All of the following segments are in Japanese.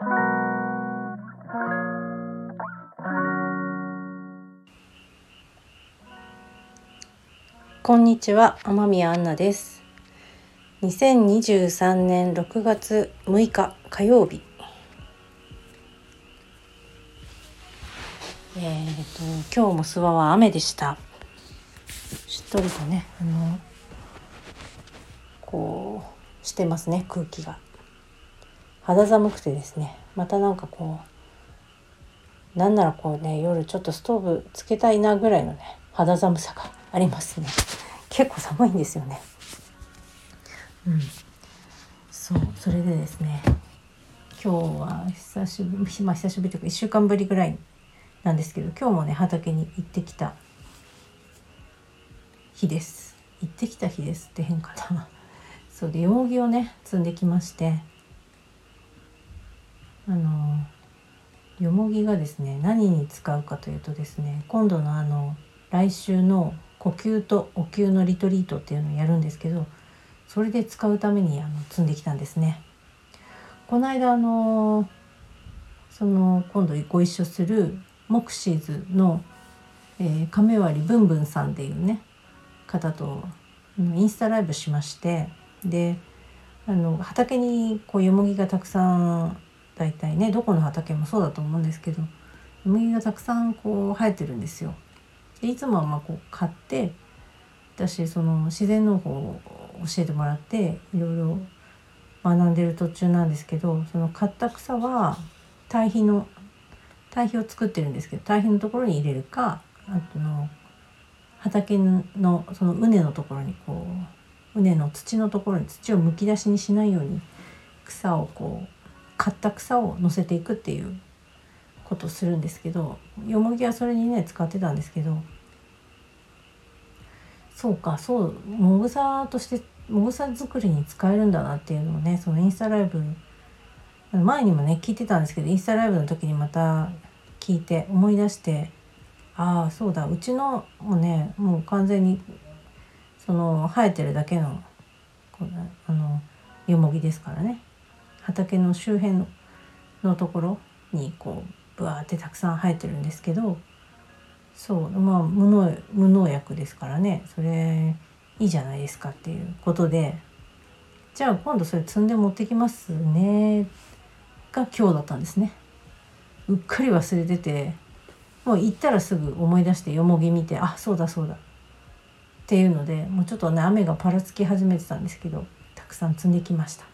こんにちは、天宮アンナです。2023年6月6日火曜日。えっ、ー、と今日も諏訪は雨でした。しっとりとね、あのこうしてますね空気が。肌寒くてですね、またなんかこうなんならこうね夜ちょっとストーブつけたいなぐらいのね肌寒さがありますね。結構寒いんですよね。うん、そうそれでですね今日は久しぶりまあ久しぶりというか1週間ぶりぐらいなんですけど今日もね畑に行ってきた日です行ってきた日ですって変かなそうでよもぎをね積んできましてあのよもぎがですね何に使うかというとですね今度のあの来週の呼吸とお灸のリトリートっていうのをやるんですけどそれで使うためにあの積んできたんですね。この間あのその今度ご一緒するモクシーズの、えー、亀割ぶんぶんさんっていうね方とインスタライブしましてであの畑にこうよもぎがたくさん大体ねどこの畑もそうだと思うんですけどよもぎがたくさんこう生えてるんですよ。でいつもはまあこう買って私その自然農法を教えてもらっていろいろ学んでる途中なんですけどその買った草は堆肥の堆肥を作ってるんですけど堆肥のところに入れるかあとの畑のその畝のところにこう畝の土のところに土をむき出しにしないように草をこう買った草を乗せていくっていうことをするんですけどよもぎはそれにね使ってたんですけどそうかそうもぐさとしてもぐさ作りに使えるんだなっていうのをねそのインスタライブ前にもね聞いてたんですけどインスタライブの時にまた聞いて思い出してああそうだうちのもねもう完全にその生えてるだけのあのよもぎですからね。畑の周辺のところにこうブワーってたくさん生えてるんですけどそうまあ無農無農薬ですからねそれいいじゃないですかっていうことでじゃあ今度それ積んで持ってきますねが今日だったんですね。うっかり忘れててもう行ったらすぐ思い出してよもぎ見てあそうだそうだっていうのでもうちょっとね雨がパラつき始めてたんですけどたくさん積んできました。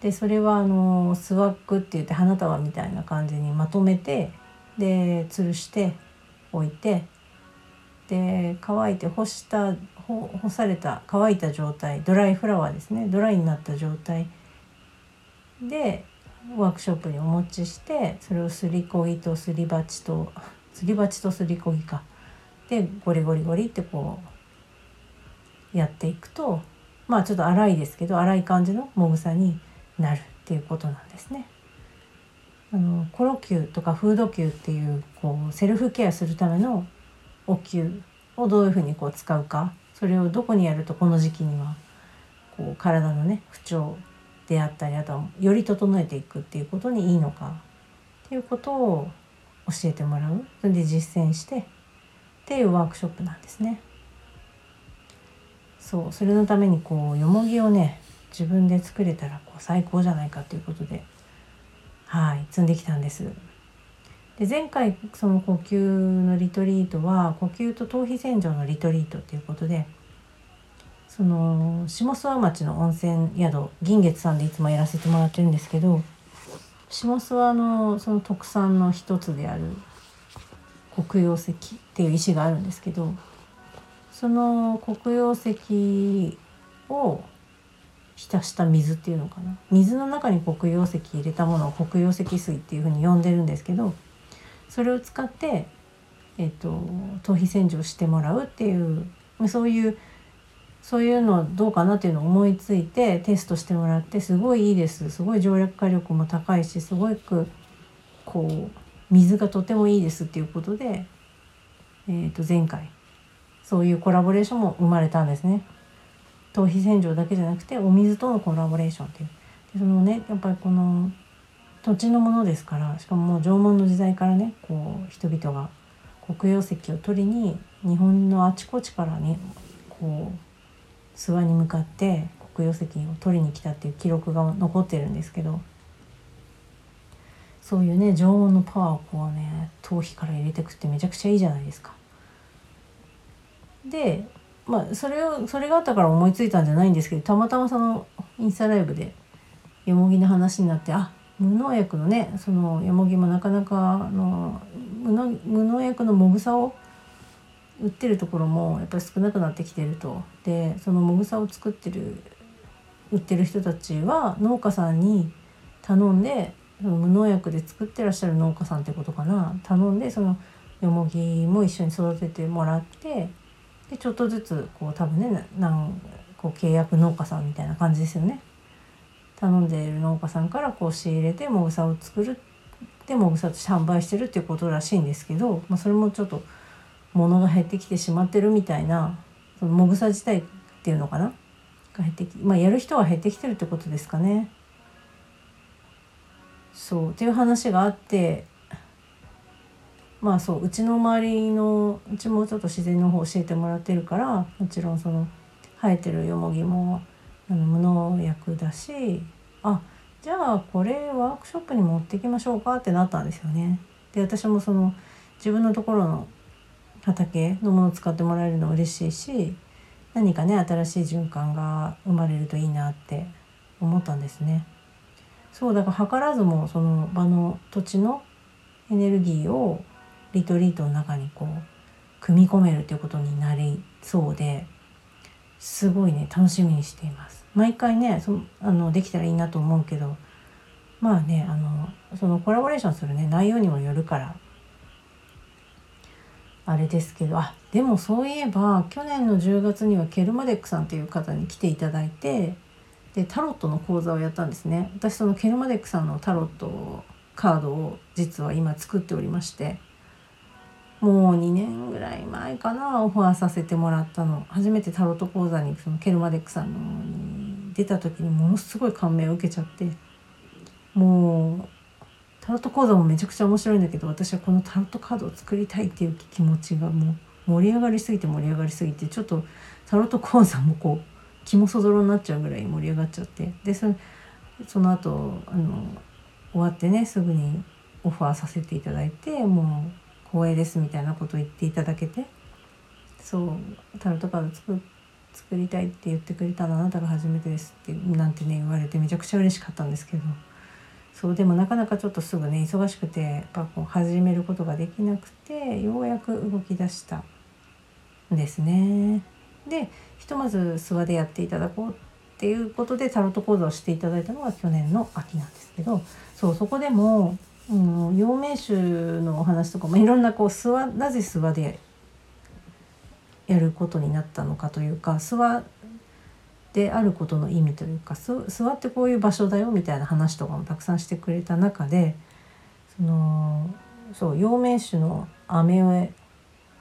でそれはあのスワッグって言って花束みたいな感じにまとめてで吊るして置いてで乾いて干した干された乾いた状態ドライフラワーですねドライになった状態でワークショップにお持ちしてそれをすりこぎとすり鉢とすり鉢とすりこぎか。でゴリゴリゴリってこうやっていくとまあちょっと粗いですけど粗い感じのもぐさになるっていうことなんですね。あのコロキューとかフードキューっていうこうセルフケアするためのお灸をどういうふうにこう使うかそれをどこにやるとこの時期にはこう体のね不調であったりあとはより整えていくっていうことにいいのかっていうことを教えてもらうそれで実践してっていうワークショップなんですね。そうそれのためにこうよもぎをね自分で作れたらこう最高じゃないかということではい積んできたんです。で前回その呼吸のリトリートは呼吸と頭皮洗浄のリトリートっていうことでその下諏訪町の温泉宿銀月さんでいつもやらせてもらってるんですけど下諏訪のその特産の一つである黒曜石っていう石があるんですけどその黒曜石を浸した水っていうのかな水の中に黒曜石入れたものを黒曜石水っていうふうに呼んでるんですけどそれを使って、えーと、頭皮洗浄してもらうっていうそういうそういうのどうかなっていうのを思いついてテストしてもらってすごいいいですすごい常緑化力も高いしすごくこう水がとてもいいですっていうことで、えー、と前回そういうコラボレーションも生まれたんですね。頭皮洗浄だけじゃなくてお水とのコラボレーションっていうでそのねやっぱりこの土地のものですからしかももう縄文の時代からねこう人々が黒曜石を取りに日本のあちこちからねこう諏訪に向かって黒曜石を取りに来たっていう記録が残ってるんですけどそういうね常温のパワーをこうね頭皮から入れてくってめちゃくちゃいいじゃないですか。でまあそれをそれがあったから思いついたんじゃないんですけどたまたまそのインスタライブでよもぎの話になってあ無農薬のねそのよもぎもなかなかあの無農薬のもぐさを売ってるところもやっぱり少なくなってきてると。でそのもぐさを作ってる売ってる人たちは農家さんに頼んでその無農薬で作ってらっしゃる農家さんってことかな。頼んでそのよもぎも一緒に育ててもらってでちょっとずつこう多分ねなんこう契約農家さんみたいな感じですよね。頼んでいる農家さんからこう仕入れてもぐさを作るでもぐさとして販売してるっていうことらしいんですけど、まあ、それもちょっと物が減ってきてしまってるみたいなそのもぐさ自体っていうのかな？が減ってきまあやる人は減ってきてるってことですかね。そうっていう話があってまあそううちの周りのうちもちょっと自然の方教えてもらってるからもちろんその生えてるよもぎもあの無農薬だしあじゃあこれワークショップに持ってきましょうかってなったんですよね。で私もその自分のところの畑のものを使ってもらえるの嬉しいし何かね新しい循環が生まれるといいなって思ったんですね。そうだから図らずもその場の土地のエネルギーをリトリートの中にこう組み込めるということになりそうですごいね楽しみにしています。毎回ねそあのできたらいいなと思うけどまあねあのそのコラボレーションするね内容にもよるからあれですけどあでもそういえば去年の10月にはケルマデックさんっていう方に来ていただいてでタロットの講座をやったんですね私そのケルマデックさんのタロットカードを実は今作っておりましてもう2年ぐらい前かなオファーさせてもらったの。初めてタロット講座にそのケルマデックさんのに出た時にものすごい感銘を受けちゃって。もうタロット講座もめちゃくちゃ面白いんだけど私はこのタロットカードを作りたいっていう気持ちがもう盛り上がりすぎて盛り上がりすぎてちょっとタロット講座もこう気もそぞろになっちゃうぐらい盛り上がっちゃって。でそその後あの終わってねすぐにオファーさせていただいてもう光栄ですみたいなことを言っていただけてそうタロットカード作作りたいって言ってくれたのあなたが初めてですってなんてね言われてめちゃくちゃ嬉しかったんですけどそうでもなかなかちょっとすぐね忙しくてやっぱこう始めることができなくてようやく動き出したんですね。でひとまず諏訪でやっていただこうっていうことでタロット講座をしていただいたのが去年の秋なんですけどそうそこでもうん、陽明酒のお話とかもいろんなこう諏訪なぜ諏訪でやることになったのかというか諏訪であることの意味というか諏訪ってこういう場所だよみたいな話とかもたくさんしてくれた中でそのそう陽明酒の飴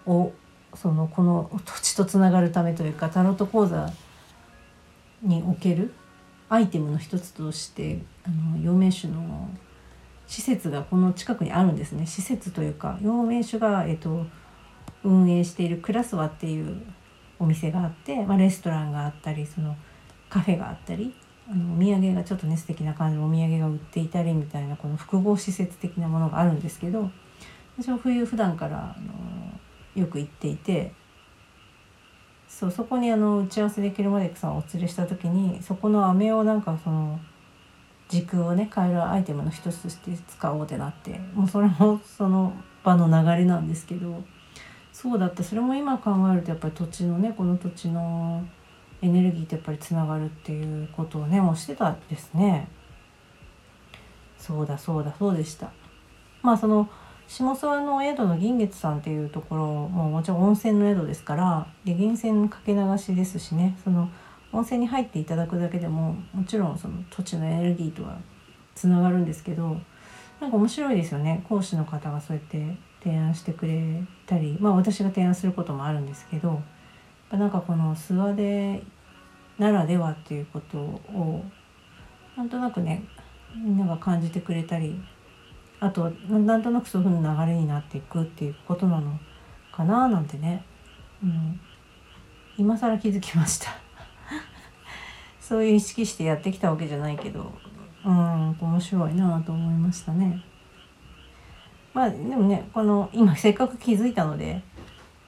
をそのこの土地とつながるためというかタロット講座におけるアイテムの一つとしてあの陽明酒の施設がこの近くにあるんですね。施設というか陽明酒が、えーと、運営しているクラスワっていうお店があって、まあ、レストランがあったりそのカフェがあったりあのお土産がちょっとね素敵な感じのお土産が売っていたりみたいなこの複合施設的なものがあるんですけど私は冬普段からあのよく行っていてそうそこにあの打ち合わせできるまでさんをお連れした時にそこの飴をなんかその時空をね変えるアイテムの一つとして使おうってなってもうそれもその場の流れなんですけどそうだったそれも今考えるとやっぱり土地のねこの土地のエネルギーとやっぱりつながるっていうことをねもうしてたんですね。そうだそうだそうでした。まあその下諏訪の宿の銀月さんっていうところももちろん温泉の宿ですからで源泉かけ流しですしねその温泉に入っていただくだけでももちろんその土地のエネルギーとはつながるんですけどなんか面白いですよね。講師の方がそうやって提案してくれたりまあ私が提案することもあるんですけどなんかこの諏訪でならではっていうことをなんとなくねみんなが感じてくれたりあとなんとなくそういう風な流れになっていくっていうことなのかななんてね、うん、今更気づきました。そういう意識してやってきたわけじゃないけどうん面白いなと思いましたね。まあでもねこの今せっかく気づいたので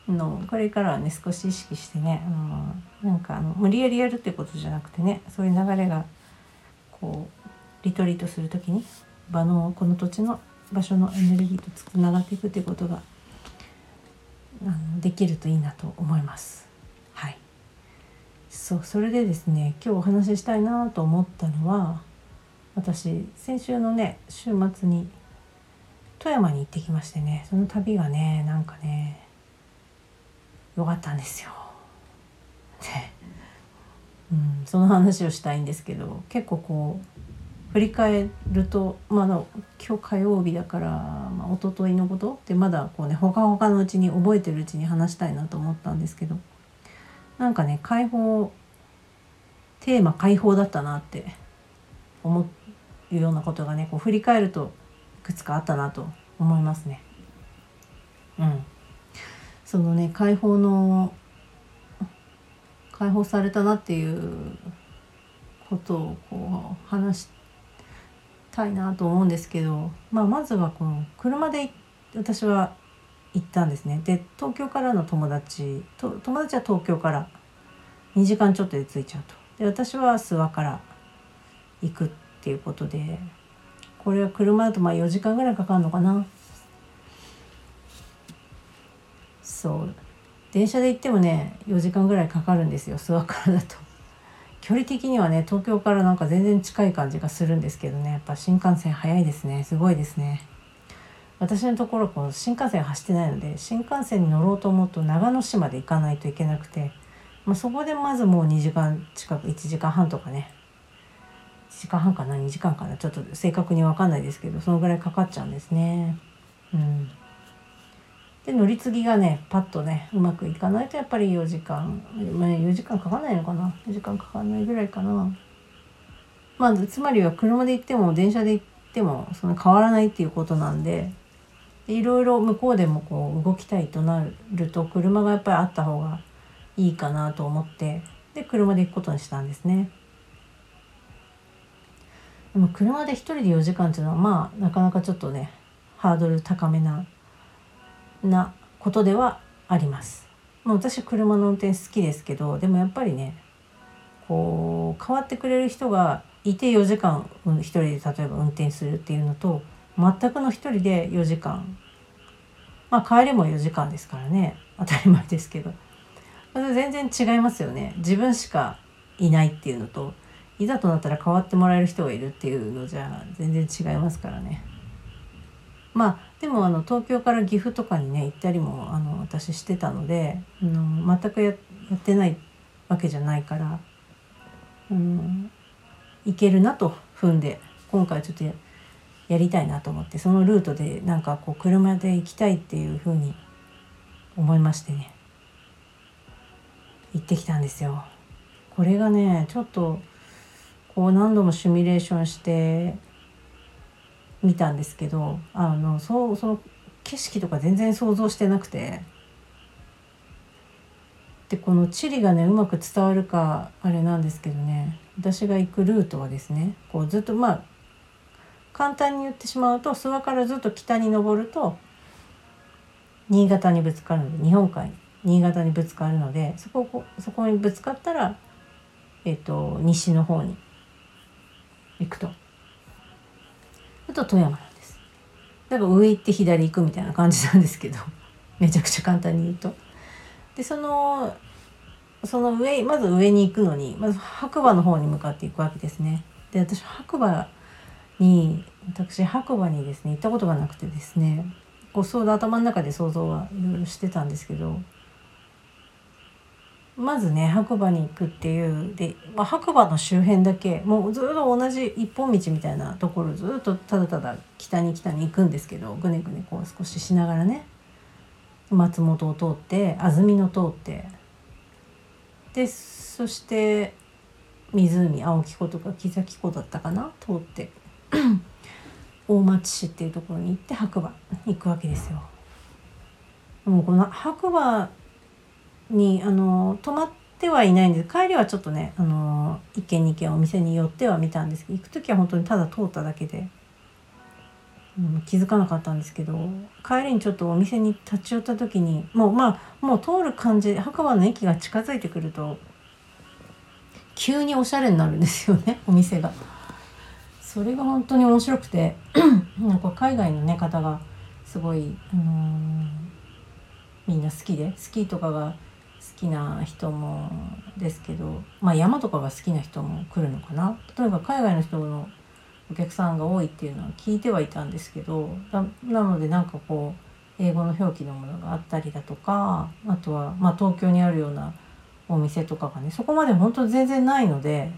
のこれからはね少し意識してね、うん、なんかあの無理やりやるってことじゃなくてねそういう流れがこうリトリートする時に場のこの土地の場所のエネルギーとつながっていくってことができるといいなと思います。そうそれでですね今日お話ししたいなと思ったのは私先週のね週末に富山に行ってきましてねその旅がねなんかね良かったんですよ。で、うん、その話をしたいんですけど結構こう振り返ると、まあ、の今日火曜日だから、まあ、一昨日のことってまだこうねほかほかのうちに覚えてるうちに話したいなと思ったんですけどなんかね解放テーマ解放だったなって思うようなことがねこう振り返るといくつかあったなと思いますね。うん、そのね解放の解放されたなっていうことをこう話したいなと思うんですけど、まあ、まずはこの車で私は行ったんですね。で東京からの友達と友達は東京から2時間ちょっとで着いちゃうと。で私は諏訪から行くっていうことでこれは車だとまあ4時間ぐらいかかるのかな。そう。電車で行ってもね4時間ぐらいかかるんですよ諏訪からだと。距離的にはね東京からなんか全然近い感じがするんですけどね。やっぱ新幹線早いですね。すごいですね。私のところこう新幹線走ってないので新幹線に乗ろうと思うと長野市まで行かないといけなくて、まあ、そこでまずもう2時間近く1時間半とかね。1時間半かな？2時間かな？ちょっと正確に分かんないですけどそのぐらいかかっちゃうんですね。うん。で乗り継ぎがねパッとねうまくいかないとやっぱり4時間、まあ、4時間かかんないのかな？4時間かかんないぐらいかな。まあつまりは車で行っても電車で行ってもその変わらないっていうことなんでいろいろ向こうでもこう動きたいとなると車がやっぱりあった方がいいかなと思ってで車で行くことにしたんですね。でも車で1人で4時間っていうのはまあなかなかちょっとねハードル高めななことではあります。まあ、私車の運転好きですけどでもやっぱりねこう変わってくれる人がいて4時間一人で例えば運転するっていうのと全くの一人で4時間。まあ帰りも4時間ですからね。当たり前ですけど。全然違いますよね。自分しかいないっていうのといざとなったら変わってもらえる人がいるっていうのじゃ全然違いますからね。まあでもあの東京から岐阜とかにね行ったりもあの私してたのであの全くやってないわけじゃないから、うん、行けるなと踏んで今回ちょっとやりたいなと思ってそのルートでなんかこう車で行きたいっていうふうに思いましてね。行ってきたんですよ。これがねちょっとこう何度もシミュレーションして見たんですけどあのそうその景色とか全然想像してなくて。でこの地理がねうまく伝わるかあれなんですけどね。私が行くルートはですねこうずっとまあ簡単に言ってしまうと諏訪からずっと北に登ると新潟にぶつかるので日本海に新潟にぶつかるのでそこそこにぶつかったら、えっと、西の方に行くと。あと富山なんです。だから上行って左行くみたいな感じなんですけど めちゃくちゃ簡単に言うと。でそのその上まず上に行くのにまず白馬の方に向かっていくわけですね。で私白馬に私白馬にですね行ったことがなくてですねこうそう頭の中で想像はいろいろしてたんですけどまずね白馬に行くっていうで、まあ、白馬の周辺だけもうずっと同じ一本道みたいなところずっとただただ北に北に行くんですけどぐねぐねこう少ししながらね松本を通って安曇野通ってでそして湖青木湖とか木崎湖だったかな通って。大町市っていうところに行って白馬行くわけですよ。もうこの白馬にあの泊まってはいないんです帰りはちょっとねあの一軒二軒お店に寄っては見たんですけど行く時は本当にただ通っただけで、うん、気づかなかったんですけど帰りにちょっとお店に立ち寄った時にもうまあもう通る感じ白馬の駅が近づいてくると急におしゃれになるんですよねお店が。それが本当に面白くて なんか海外の、ね、方がすごい、あのー、みんな好きでスキーとかが好きな人もですけど、まあ、山とかが好きな人も来るのかな。例えば海外の人のお客さんが多いっていうのは聞いてはいたんですけどなのでなんかこう英語の表記のものがあったりだとかあとは、ま、東京にあるようなお店とかがねそこまで本当全然ないので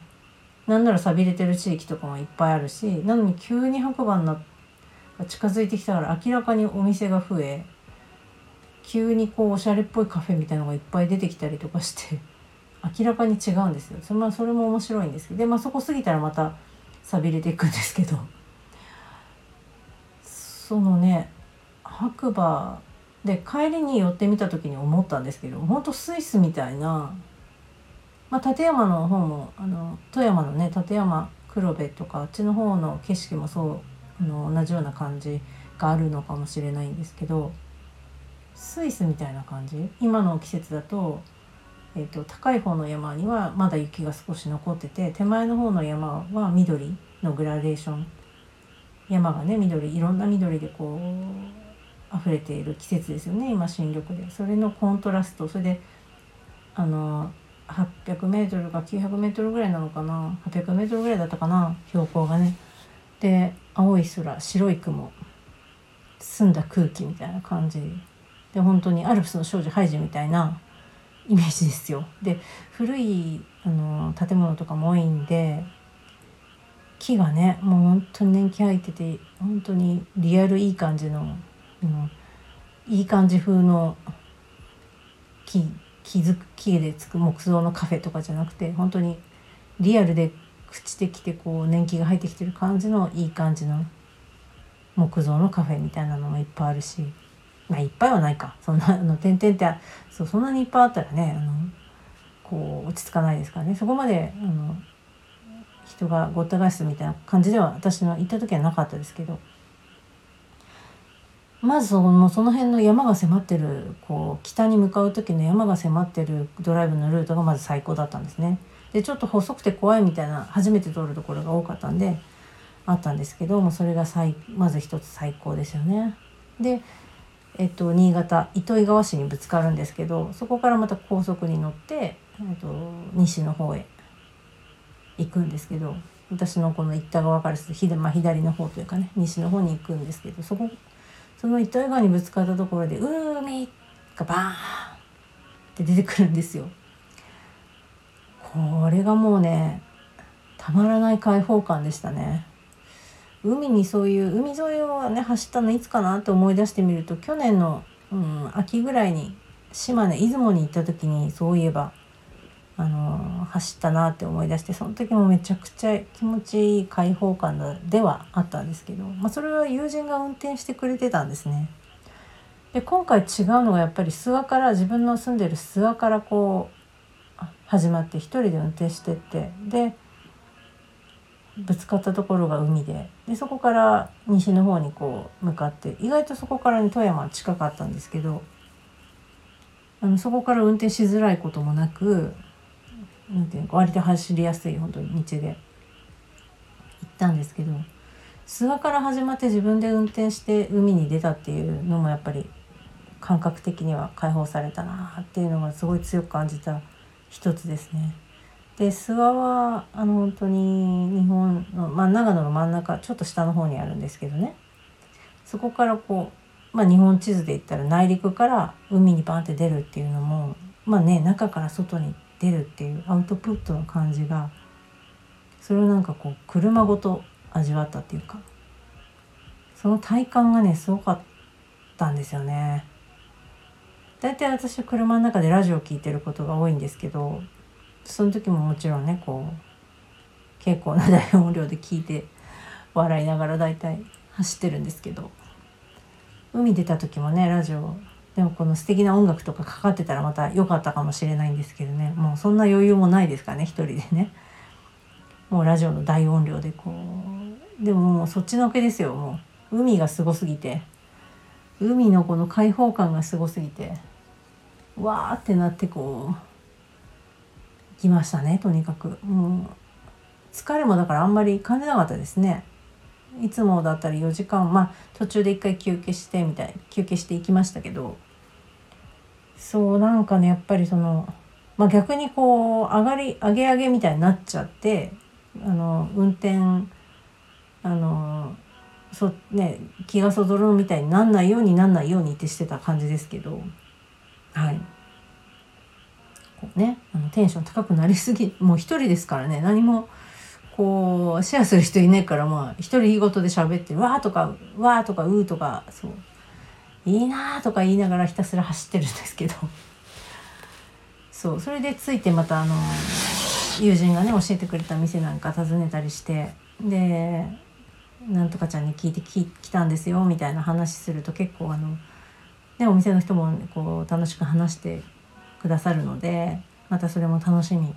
なんなら寂れてる地域とかもいっぱいあるしなのに急に白馬が近づいてきたから明らかにお店が増え急にこうおしゃれっぽいカフェみたいなのがいっぱい出てきたりとかして明らかに違うんですよ。そ,、まあ、それも面白いんですけどで、まあ、そこ過ぎたらまた寂れていくんですけど。そのね白馬で帰りに寄ってみた時に思ったんですけどほんとスイスみたいな、まあ、立山の方もあの富山のね立山黒部とかあっちの方の景色もそうあの同じような感じがあるのかもしれないんですけどスイスみたいな感じ？今の季節だと,、えーと、高い方の山にはまだ雪が少し残ってて手前の方の山は緑のグラデーション。山がね緑いろんな緑でこう溢れている季節ですよね今新緑で。それのコントラストそれであの 800m か 900m ぐらいなのかな？800m ぐらいだったかな？標高がね。で青い空白い雲。澄んだ空気みたいな感じ。で本当にアルプスの少女ハイジみたいなイメージですよ。で古いあの建物とかも多いんで木がねもう本当に年季入ってて本当にリアルいい感じの、うん、いい感じ風の木木づく木でつく木造のカフェとかじゃなくて本当にリアルで朽ちてきてこう年季が入ってきてる感じのいい感じの木造のカフェみたいなのもいっぱいあるし。まあいっぱいはないか。そんなあの点々ってそうそんなにいっぱいあったらねあのこう落ち着かないですからね。そこまであの人がごった返すみたいな感じでは私の行った時はなかったですけど。まずそのその辺の山が迫ってるこう北に向かう時の山が迫ってるドライブのルートがまず最高だったんですね。でちょっと細くて怖いみたいな初めて通るところが多かったんであったんですけどもそれが最まず一つ最高ですよね。でえっと、新潟糸魚川市にぶつかるんですけどそこからまた高速に乗って、えっと、西の方へ行くんですけど私のこの行った側からすると,、まあ、左の方というかね西の方に行くんですけどそこその糸魚川にぶつかったところで「海」がバーンって出てくるんですよ。これがもうねたまらない開放感でしたね。海にそういう海沿いをね走ったのいつかなって思い出してみると去年の、うん、秋ぐらいに島根出雲に行った時にそういえば、あの、走ったなって思い出してその時もめちゃくちゃ気持ちいい開放感ではあったんですけど、まあ、それは友人が運転してくれてたんですね。で今回違うのがやっぱり諏訪から自分の住んでる諏訪からこう始まって一人で運転してってでぶつかったところが海ででそこから西の方にこう向かって意外とそこから、ね、富山は近かったんですけどあのそこから運転しづらいこともなくなんていうか割と走りやすい本当に道で行ったんですけど諏訪から始まって自分で運転して海に出たっていうのもやっぱり感覚的には解放されたなっていうのがすごい強く感じた一つですね。で諏訪はあの本当に日本の、まあ、長野の真ん中ちょっと下の方にあるんですけどねそこからこう、まあ、日本地図で言ったら内陸から海にバンって出るっていうのもまあね中から外に出るっていうアウトプットの感じがそれをなんかこう車ごと味わったっていうかその体感がねすごかったんですよね。大体私は車の中でラジオを聴いてることが多いんですけどその時ももちろんねこう結構な大音量で聞いて笑いながら大体走ってるんですけど海出た時もねラジオでもこの素敵な音楽とかかかってたらまた良かったかもしれないんですけどね。もうそんな余裕もないですかね一人でね。もうラジオの大音量でこう。でももうそっちのけですよもう海がすごすぎて。海のこの開放感がすごすぎて。わーってなってこう。来ましたねとにかく。もう疲れもだからあんまり感じなかったですね。いつもだったら4時間まあ途中で一回休憩してみたい休憩していきましたけどそうなんかねやっぱりその、まあ、逆にこう上がり上げ上げみたいになっちゃってあの運転あのそね気がそぞろみたいになんないようになんないようにってしてた感じですけどはい。こうねあのテンション高くなりすぎもう一人ですからね何もこうシェアする人いないからまあ一人言い事で喋って「わ」とか「わ」とか「う」とかそう「いいな」とか言いながらひたすら走ってるんですけど。そう。それでついてまたあの友人がね教えてくれた店なんか訪ねたりして。でなんとかちゃんに聞いてき来たんですよみたいな話すると結構あの、ね、お店の人もこう楽しく話してくださるのでまたそれも楽しみ。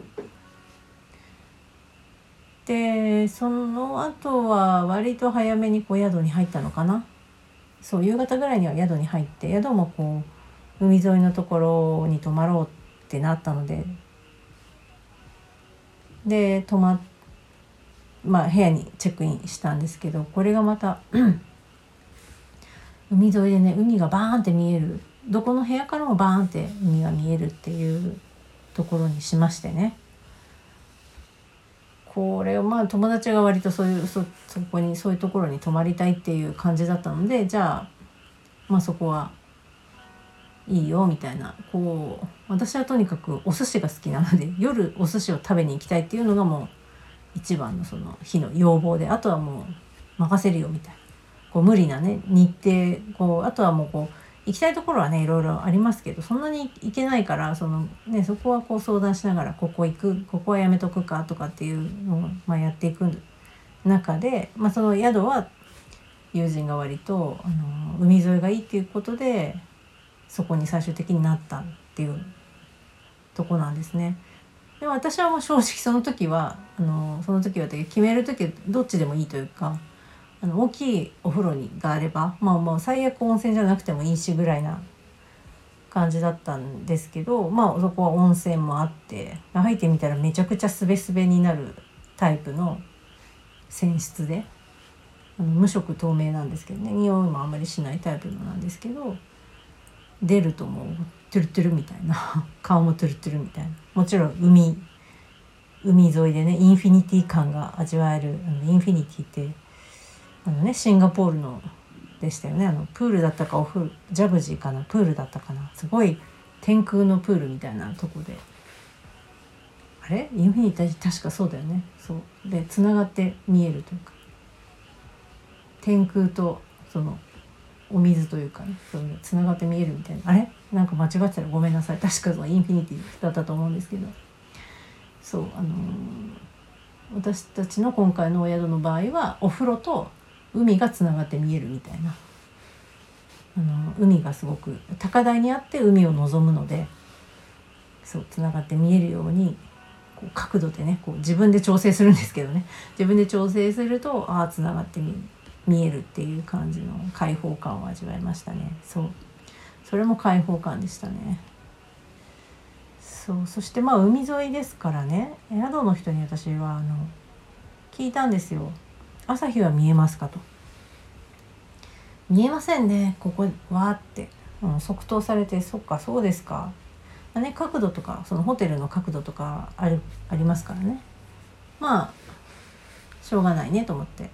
でその後は割と早めにこう宿に入ったのかな。そう夕方ぐらいには宿に入って宿もこう海沿いのところに泊まろうってなったので。で泊ままあ部屋にチェックインしたんですけどこれがまた 海沿いでね海がバーンって見える。どこの部屋からもバーンって海が見えるっていうところにしましてね。これをまあ友達が割とそういうそそこにそういうところに泊まりたいっていう感じだったのでじゃあまあそこはいいよみたいなこう私はとにかくお寿司が好きなので 夜お寿司を食べに行きたいっていうのがもう一番のその日の要望であとはもう任せるよみたいな。こう無理なね日程こうあとはもうこう行きたいところはねいろいろありますけどそんなに行けないからその、ね、そこはこう相談しながらここ行くここはやめとくかとかっていうのを、まあ、やっていく中で、まあ、その宿は友人が割とあの海沿いがいいっていうことでそこに最終的になったっていうとこなんですね。でも私はもう正直その時はあのその時は決める時どっちでもいいというかあの大きいお風呂にがあればまあもう最悪温泉じゃなくてもいいしぐらいな感じだったんですけどまあそこは温泉もあって入ってみたらめちゃくちゃすべすべになるタイプの泉質で無色透明なんですけどね匂いもあんまりしないタイプのなんですけど出るともうトゥルトゥルみたいな 顔もトゥルトゥルみたいなもちろん海海沿いでねインフィニティ感が味わえるあのインフィニティってあのねシンガポールのでしたよね。あのプールだったかお風呂ジャグジーかな？プールだったかな？すごい天空のプールみたいなとこで。あれ？インフィニティ確かそうだよね。そう。でつながって見えるというか。天空とそのお水というかね。そういうつながって見えるみたいな。あれ？なんか間違ってたらごめんなさい。確かそのインフィニティだったと思うんですけど。そうあのー、私たちの今回のお宿の場合はお風呂と海がつながって見えるみたいな。あの海がすごく高台にあって海を望むのでそうつながって見えるようにこう角度でねこう自分で調整するんですけどね。自分で調整するとああつながって見えるっていう感じの開放感を味わいましたね。そう。それも開放感でしたね。そうそしてまあ海沿いですからね。宿の人に私はあの聞いたんですよ。朝日は見えますか？と見えませんね。ここわーって、うん、即答されてそっかそうですか。まあね角度とかそのホテルの角度とかあるありますからね。まあしょうがないねと思って。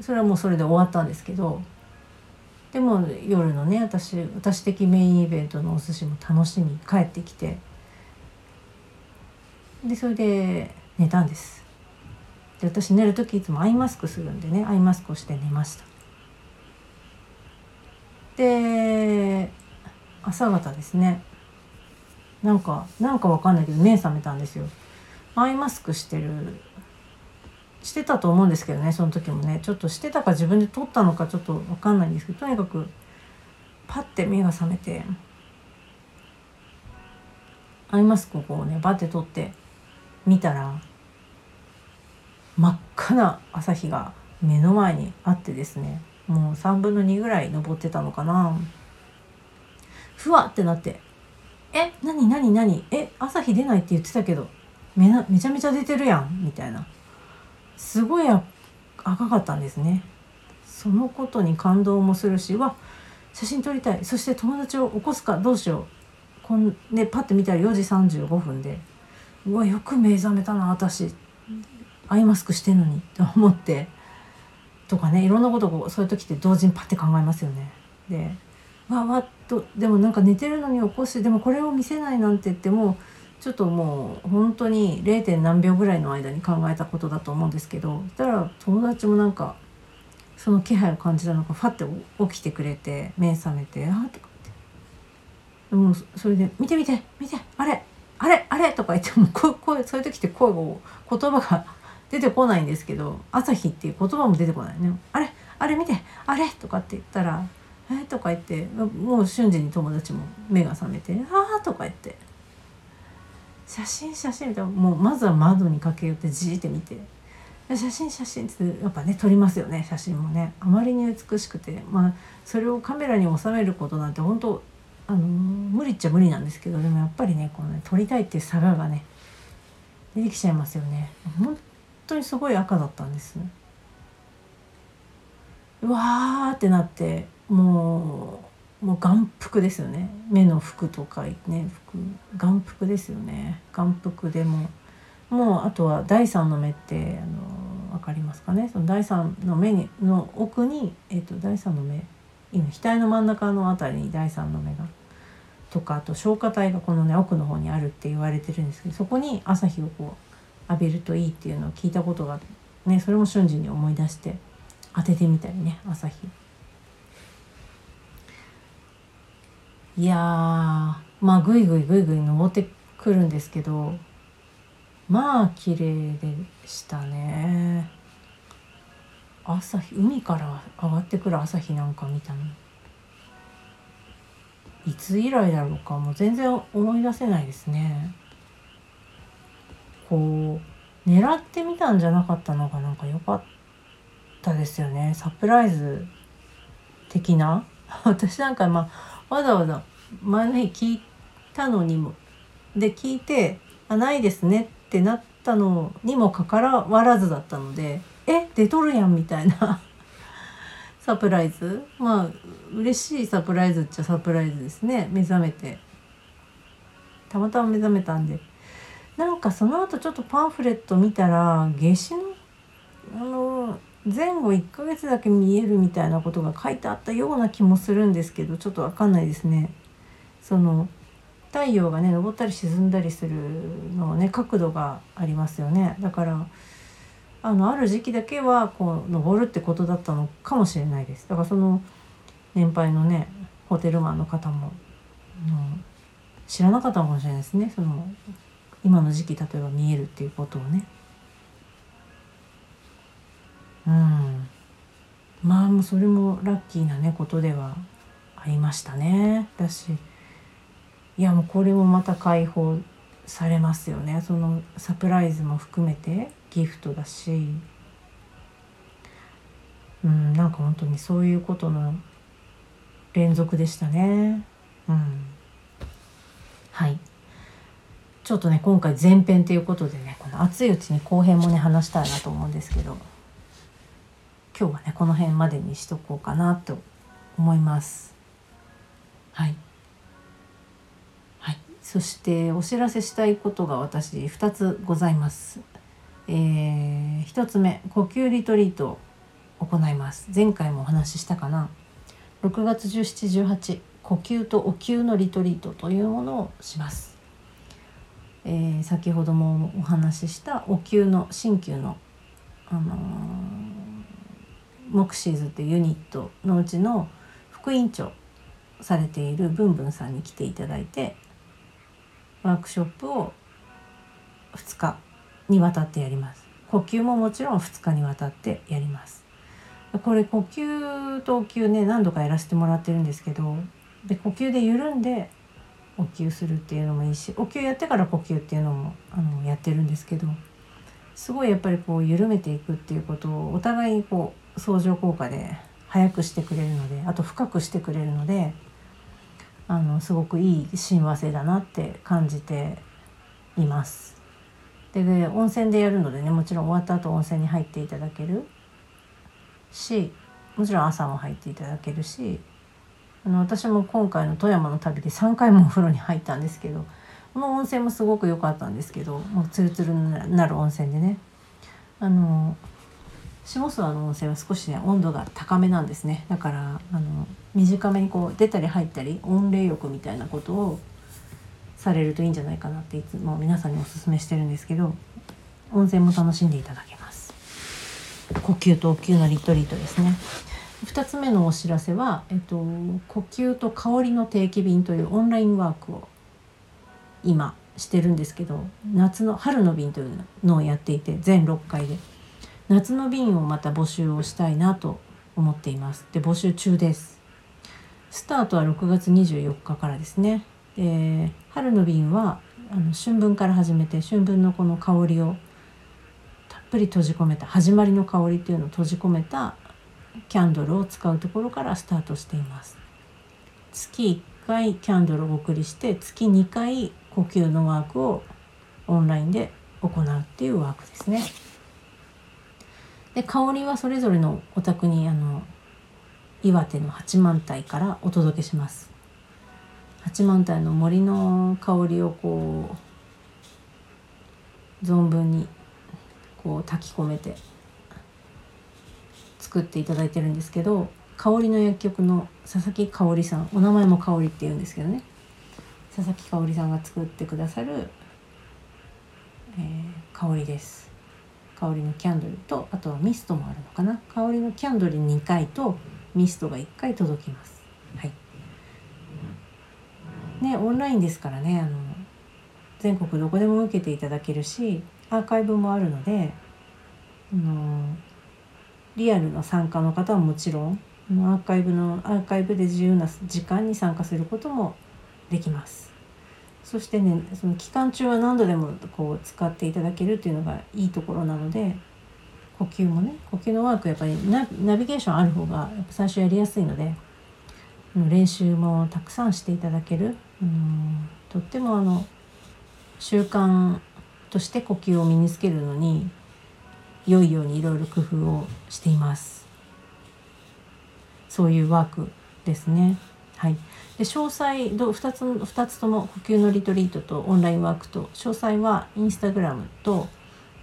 それはもうそれで終わったんですけど。でも夜のね私私的メインイベントのお寿司も楽しみ帰ってきて。でそれで寝たんです。で私寝る時いつもアイマスクするんでねアイマスクをして寝ました。で朝方ですね。なんかなんかわかんないけど目覚めたんですよ。アイマスクしてるしてたと思うんですけどねその時もね。ちょっとしてたか自分で撮ったのかちょっと分かんないんですけどとにかくパッて目が覚めてアイマスクをこうねバッて取って見たら真っ赤な朝日が目の前にあってですねもう3分の2ぐらい登ってたのかな。ふわってなって「え何何何え朝日出ないって言ってたけどめなめちゃめちゃ出てるやん」みたいな。すごい赤かったんですね。そのことに感動もするしわ写真撮りたい。そして友達を起こすかどうしよう。こんでパッて見たら4時35分でうわよく目覚めたな私。アイマスクしてんのにと思ってとかねいろんなことをそういう時って同時にパッて考えますよね。でわわっとでもなんか寝てるのに起こしてでもこれを見せないなんて言ってもちょっともう本当に 0. 何秒ぐらいの間に考えたことだと思うんですけどそしたら友達もなんかその気配を感じたのかファッて起きてくれて目覚めて「あっ」とかってでもそれで「見て見て見てあれあれあれ」とか言っても声そういう時って声が言葉が出てこないんですけど「朝日」っていう言葉も出てこないね「あれ？あれ見て。あれ」とかって言ったら「え？とか言ってもう瞬時に友達も目が覚めて「ああ」とか言って。写真写真みたいな。もうまずは窓に駆け寄ってじーって見て。写真写真ってやっぱね撮りますよね写真もね。あまりに美しくてまあそれをカメラに収めることなんて本当あの無理っちゃ無理なんですけどでもやっぱりねこのね撮りたいっていう差がね出てきちゃいますよね。本当にすごい赤だったんですうわーってなってもうもう眼福ですよね。目の服とかね服。眼福ですよね。眼福でも。もうあとは第三の目ってあの分かりますかね？その第三の目にの奥に、えーと、第三の目今額の真ん中の辺りに第三の目がとかあと消化体がこのね奥の方にあるって言われてるんですけどそこに朝日をこう浴びるといいっていうのを聞いたことがねそれも瞬時に思い出して当ててみたりね朝日。いやまあぐいぐいぐいぐい登ってくるんですけどまあ綺麗でしたね。朝日海から上がってくる朝日なんか見たの。いつ以来だろうかもう全然思い出せないですね。こう狙ってみたんじゃなかったのがなんか良かったですよね。サプライズ的な？私なんかまあわざわざ前の日聞いたのにも。で聞いて「あないですね」ってなったのにもかかわらずだったので「え？出とるやん」みたいな。サプライズ？まあ嬉しいサプライズっちゃサプライズですね。目覚めて。たまたま目覚めたんで。なんかその後ちょっとパンフレット見たら夏至のあの前後1ヶ月だけ見えるみたいなことが書いてあったような気もするんですけどちょっと分かんないですね。その太陽がね昇ったり沈んだりするのね角度がありますよね。だからあのある時期だけはこう昇るってことだったのかもしれないです。だからその年配のねホテルマンの方も、うん、知らなかったかもしれないですね。その今の時期例えば見えるっていうことをね。うん。まあそれもラッキーなねことではありましたね。私いやもうこれもまた解放されますよね。そのサプライズも含めてギフトだし。うんなんか本当にそういうことの連続でしたね。うん。はい。ちょっとね今回前編ということでねこの熱いうちに後編もね話したいなと思うんですけど今日はねこの辺までにしとこうかなと思います。はい。はい。そしてお知らせしたいことが私2つございます。えー、1つ目呼吸リトリートを行います。前回もお話ししたかな。6月1718呼吸とお灸のリトリートというものをします、えー、先ほどもお話ししたお灸の鍼灸の、あのー、モクシーズっていうユニットのうちの副院長されているブンブンさんに来ていただいてワークショップを2日にわたってやります。呼吸ももちろん2日にわたってやります。これ呼吸とお灸ね何度かやらせてもらってるんですけどで呼吸で緩んでお灸するっていうのもいいしお灸やってから呼吸っていうのもあのやってるんですけどすごいやっぱりこう緩めていくっていうことをお互いにこう相乗効果で早くしてくれるのであと深くしてくれるのであのすごくいい親和性だなって感じています。でで温泉でやるのでねもちろん終わった後温泉に入っていただけるしもちろん朝も入っていただけるしあの私も今回の富山の旅で3回もお風呂に入ったんですけどこの温泉もすごく良かったんですけどもうツルツルになる温泉でね。あの下諏訪の温泉は少しね温度が高めなんですね。だからあの短めにこう出たり入ったり温冷浴みたいなことをされるといいんじゃないかなっていつも皆さんにおすすめしてるんですけど温泉も楽しんでいただけます。呼吸とお灸のリトリートですね。2つ目のお知らせは、えっと、呼吸と香りの定期便というオンラインワークを今してるんですけど夏の春の便というのをやっていて全6回で。夏の便をまた募集をしたいなと思っています。で募集中です。スタートは6月24日からですね。で春の便はあの春分から始めて春分のこの香りをたっぷり閉じ込めた始まりの香りっていうのを閉じ込めたキャンドルを使うところからスタートしています月1回キャンドルをお送りして月2回呼吸のワークをオンラインで行うっていうワークですね。で香りはそれぞれのお宅にあの岩手の八幡平からお届けします。八幡平の森の香りをこう存分にこう炊き込めて作っていただいてるんですけど香りの薬局の佐々木香織さんお名前も香りっていうんですけどね。佐々木香織さんが作ってくださる、えー、香りです。香りのキャンドルとあとはミストもあるのかな。香りのキャンドル2回とミストが1回届きます。はい。ねオンラインですからねあの全国どこでも受けていただけるしアーカイブもあるのであのリアルの参加の方はもちろんアーカイブのアーカイブで自由な時間に参加することもできます。そしてねその期間中は何度でもこう使っていただけるっていうのがいいところなので呼吸もね呼吸のワークやっぱりナビゲーションある方が最初やりやすいので練習もたくさんしていただける。うんとってもあの習慣として呼吸を身につけるのに良いようにいろいろ工夫をしていますそういうワークですねはいで詳細2つ ,2 つとも呼吸のリトリートとオンラインワークと詳細はインスタグラムと,、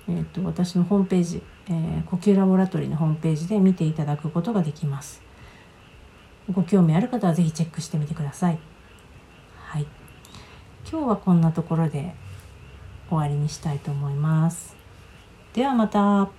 えーと、私のホームページ、えー、呼吸ラボラトリーのホームページで見ていただくことができます。ご興味ある方は是非チェックしてみてください。はい、今日はこんなところで終わりにしたいと思います。ではまた。